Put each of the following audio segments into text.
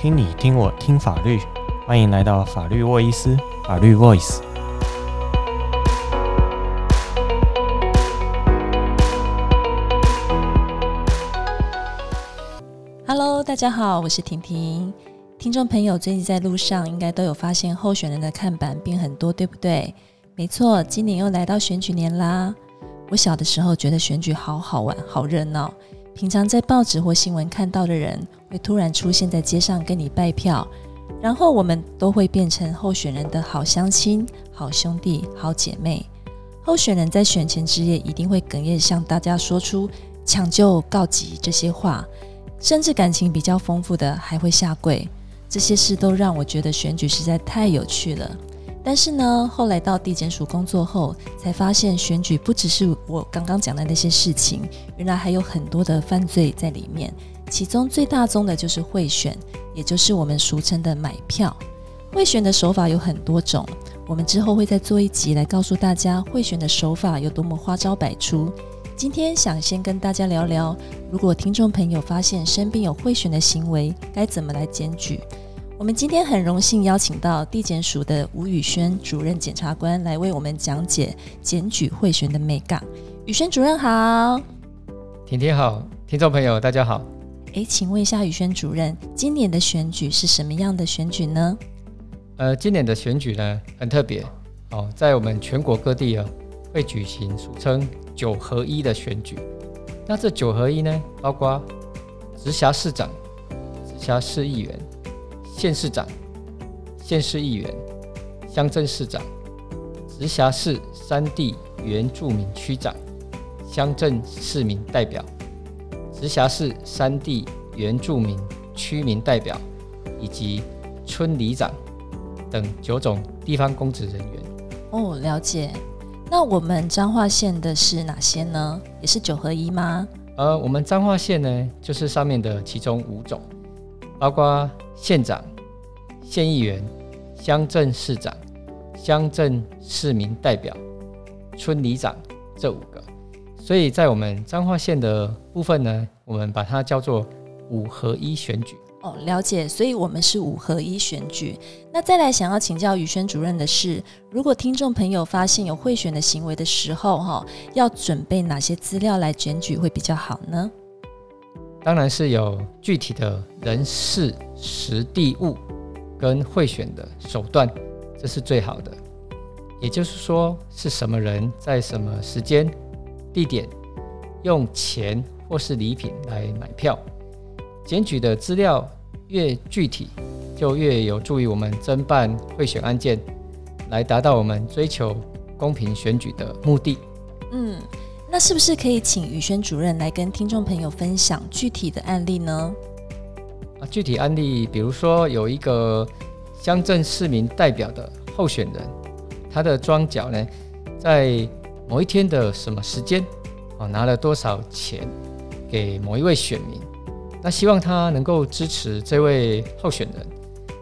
听你听我听法律，欢迎来到法律沃伊斯法律 Voice。Hello，大家好，我是婷婷。听众朋友最近在路上应该都有发现候选人的看板变很多，对不对？没错，今年又来到选举年啦。我小的时候觉得选举好好玩，好热闹。平常在报纸或新闻看到的人，会突然出现在街上跟你拜票，然后我们都会变成候选人的好乡亲、好兄弟、好姐妹。候选人在选前之夜一定会哽咽向大家说出“抢救告急”这些话，甚至感情比较丰富的还会下跪。这些事都让我觉得选举实在太有趣了。但是呢，后来到地检署工作后，才发现选举不只是我刚刚讲的那些事情，原来还有很多的犯罪在里面。其中最大宗的就是贿选，也就是我们俗称的买票。贿选的手法有很多种，我们之后会再做一集来告诉大家贿选的手法有多么花招百出。今天想先跟大家聊聊，如果听众朋友发现身边有贿选的行为，该怎么来检举。我们今天很荣幸邀请到地检署的吴宇轩主任检察官来为我们讲解检举贿选的美感。宇轩主任好，婷婷好，听众朋友大家好。诶，请问一下宇轩主任，今年的选举是什么样的选举呢？呃，今年的选举呢很特别哦，在我们全国各地啊会举行俗称九合一的选举。那这九合一呢，包括直辖市长、直辖市议员。县市长、县市议员、乡镇市长、直辖市山地原住民区长、乡镇市民代表、直辖市山地原住民区民代表以及村里长等九种地方公职人员。哦，了解。那我们彰化县的是哪些呢？也是九合一吗？呃，我们彰化县呢，就是上面的其中五种，包括县长。县议员、乡镇市长、乡镇市民代表、村里长这五个，所以在我们彰化县的部分呢，我们把它叫做五合一选举。哦，了解，所以我们是五合一选举。那再来想要请教宇轩主任的是，如果听众朋友发现有贿选的行为的时候，哈，要准备哪些资料来检举会比较好呢？当然是有具体的人事实地物。跟贿选的手段，这是最好的。也就是说，是什么人在什么时间、地点用钱或是礼品来买票。检举的资料越具体，就越有助于我们侦办贿选案件，来达到我们追求公平选举的目的。嗯，那是不是可以请宇轩主任来跟听众朋友分享具体的案例呢？啊，具体案例，比如说有一个乡镇市民代表的候选人，他的庄脚呢，在某一天的什么时间，哦，拿了多少钱给某一位选民，那希望他能够支持这位候选人，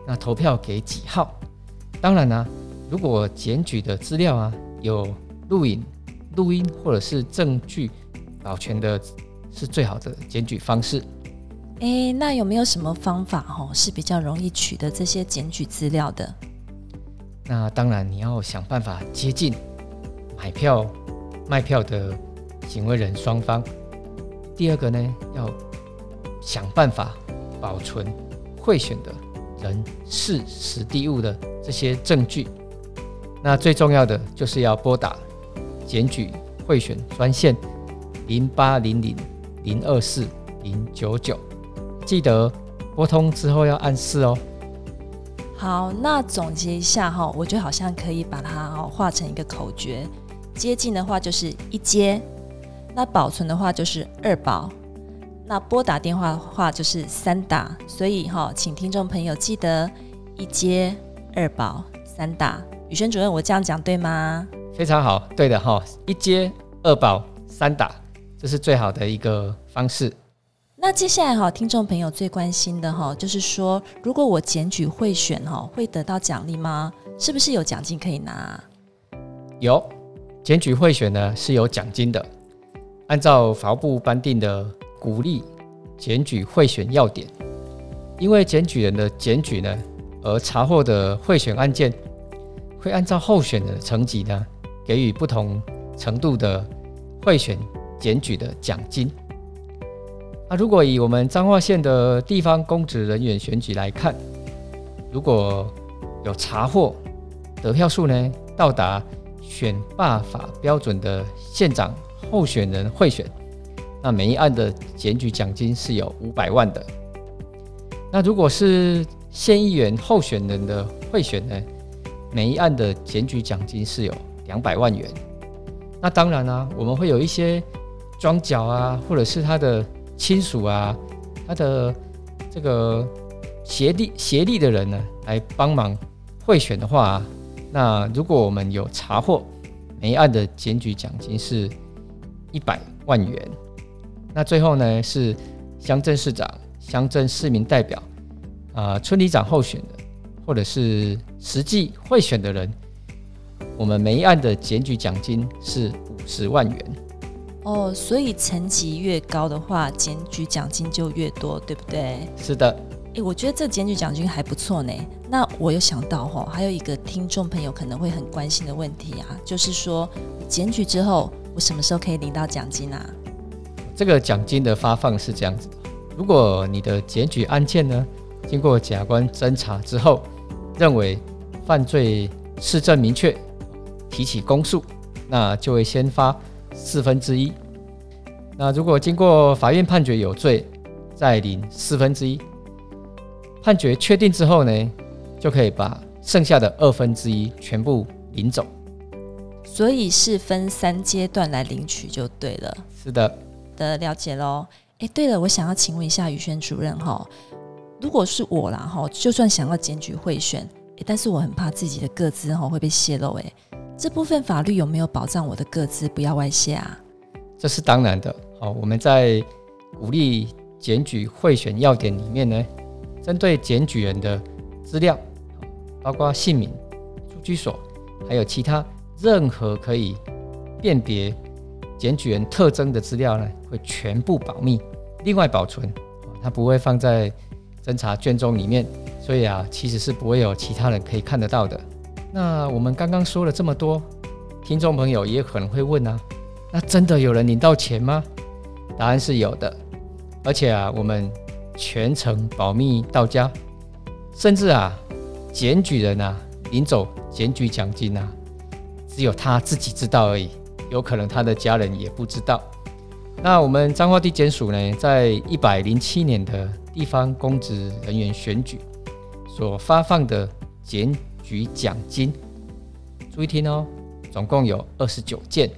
那投票给几号？当然呢，如果检举的资料啊有录影、录音或者是证据保全的，是最好的检举方式。诶，那有没有什么方法哦，是比较容易取得这些检举资料的？那当然，你要想办法接近买票、卖票的行为人双方。第二个呢，要想办法保存贿选的人事实地物的这些证据。那最重要的就是要拨打检举贿选专线零八零零零二四零九九。记得拨通之后要按四哦。好，那总结一下哈，我觉得好像可以把它哈画成一个口诀：接近的话就是一接，那保存的话就是二保，那拨打电话的话就是三打。所以哈，请听众朋友记得一接、二保、三打。宇轩主任，我这样讲对吗？非常好，对的哈，一接、二保、三打，这是最好的一个方式。那接下来哈，听众朋友最关心的哈，就是说，如果我检举贿选哈，会得到奖励吗？是不是有奖金可以拿？有，检举贿选呢是有奖金的。按照法务部颁定的鼓励检举贿选要点，因为检举人的检举呢，而查获的贿选案件，会按照候选的层级呢，给予不同程度的贿选检举的奖金。那如果以我们彰化县的地方公职人员选举来看，如果有查获得票数呢，到达选罢法标准的县长候选人贿选，那每一案的检举奖金是有五百万的。那如果是县议员候选人的贿选呢，每一案的检举奖金是有两百万元。那当然啊，我们会有一些装脚啊，或者是他的亲属啊，他的这个协力协力的人呢，来帮忙贿选的话，那如果我们有查获，每一案的检举奖金是一百万元。那最后呢，是乡镇市长、乡镇市民代表啊、村里长候选的，或者是实际贿选的人，我们每一案的检举奖金是五十万元。哦，所以层级越高的话，检举奖金就越多，对不对？是的。诶，我觉得这检举奖金还不错呢。那我有想到哈，还有一个听众朋友可能会很关心的问题啊，就是说检举之后，我什么时候可以领到奖金啊？这个奖金的发放是这样子的：如果你的检举案件呢，经过检察官侦查之后，认为犯罪事证明确，提起公诉，那就会先发四分之一。那如果经过法院判决有罪，再领四分之一。判决确定之后呢，就可以把剩下的二分之一全部领走。所以是分三阶段来领取就对了。是的，的了解喽。诶，对了，我想要请问一下宇轩主任哈。如果是我啦哈，就算想要检举贿选，但是我很怕自己的个资哈会被泄露，诶，这部分法律有没有保障我的个资不要外泄啊？这是当然的。好，我们在鼓励检举贿选要点里面呢，针对检举人的资料，包括姓名、住居所，还有其他任何可以辨别检举人特征的资料呢，会全部保密，另外保存，它不会放在。侦查卷宗里面，所以啊，其实是不会有其他人可以看得到的。那我们刚刚说了这么多，听众朋友也可能会问啊，那真的有人领到钱吗？答案是有的，而且啊，我们全程保密到家，甚至啊，检举人啊领走检举奖金啊，只有他自己知道而已，有可能他的家人也不知道。那我们彰化地检署呢，在一百零七年的地方公职人员选举所发放的检举奖金，注意听哦，总共有二十九件，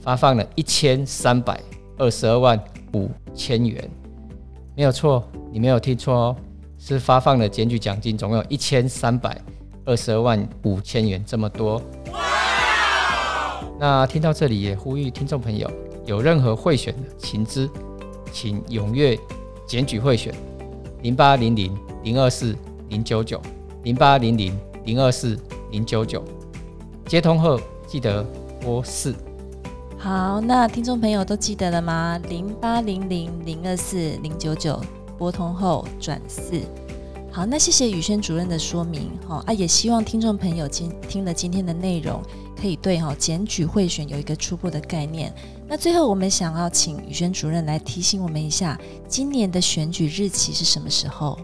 发放了一千三百二十二万五千元，没有错，你没有听错哦，是发放了检举奖金，总共有一千三百二十二万五千元这么多。哇！那听到这里也呼吁听众朋友，有任何贿选的情资，请踊跃。检举贿选，零八零零零二四零九九，零八零零零二四零九九，接通后记得拨四。好，那听众朋友都记得了吗？零八零零零二四零九九，拨通后转四。好，那谢谢宇轩主任的说明。好啊，也希望听众朋友今听了今天的内容，可以对哈检举贿选有一个初步的概念。那最后，我们想要请宇轩主任来提醒我们一下，今年的选举日期是什么时候？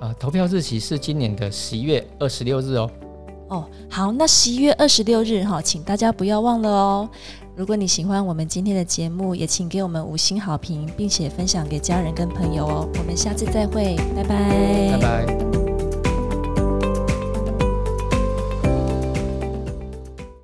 啊，投票日期是今年的十一月二十六日哦。哦，好，那十一月二十六日哈，请大家不要忘了哦。如果你喜欢我们今天的节目，也请给我们五星好评，并且分享给家人跟朋友哦。我们下次再会，拜拜。拜拜。